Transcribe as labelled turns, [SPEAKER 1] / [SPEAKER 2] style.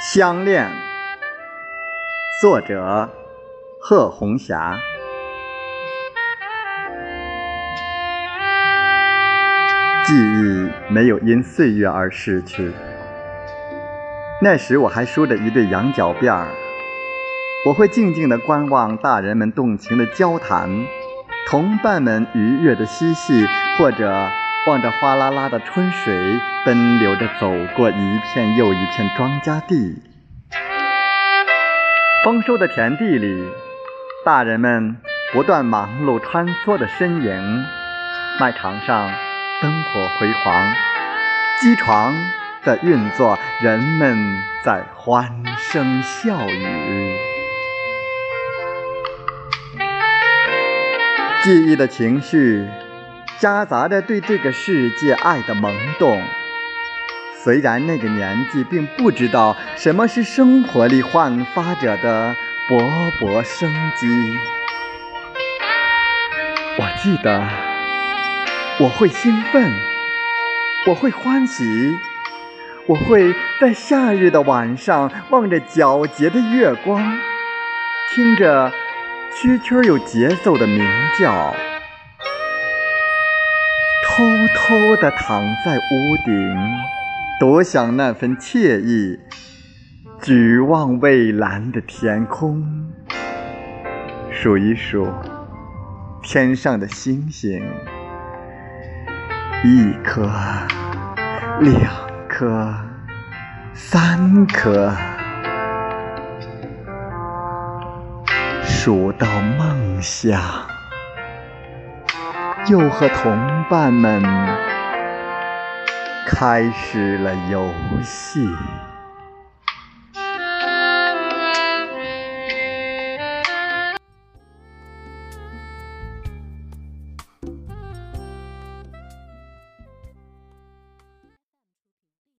[SPEAKER 1] 相恋，作者贺红霞。记忆没有因岁月而逝去。那时我还梳着一对羊角辫儿，我会静静地观望大人们动情的交谈，同伴们愉悦的嬉戏，或者望着哗啦啦的春水奔流着走过一片又一片庄稼地。丰收的田地里，大人们不断忙碌穿梭的身影，麦场上。灯火辉煌，机床在运作，人们在欢声笑语。记忆的情绪夹杂着对这个世界爱的萌动。虽然那个年纪并不知道什么是生活里焕发着的勃勃生机，我记得。我会兴奋，我会欢喜，我会在夏日的晚上望着皎洁的月光，听着蛐蛐有节奏的鸣叫，偷偷地躺在屋顶，多想那份惬意，举望蔚蓝的天空，数一数天上的星星。一颗，两颗，三颗，数到梦想，又和同伴们开始了游戏。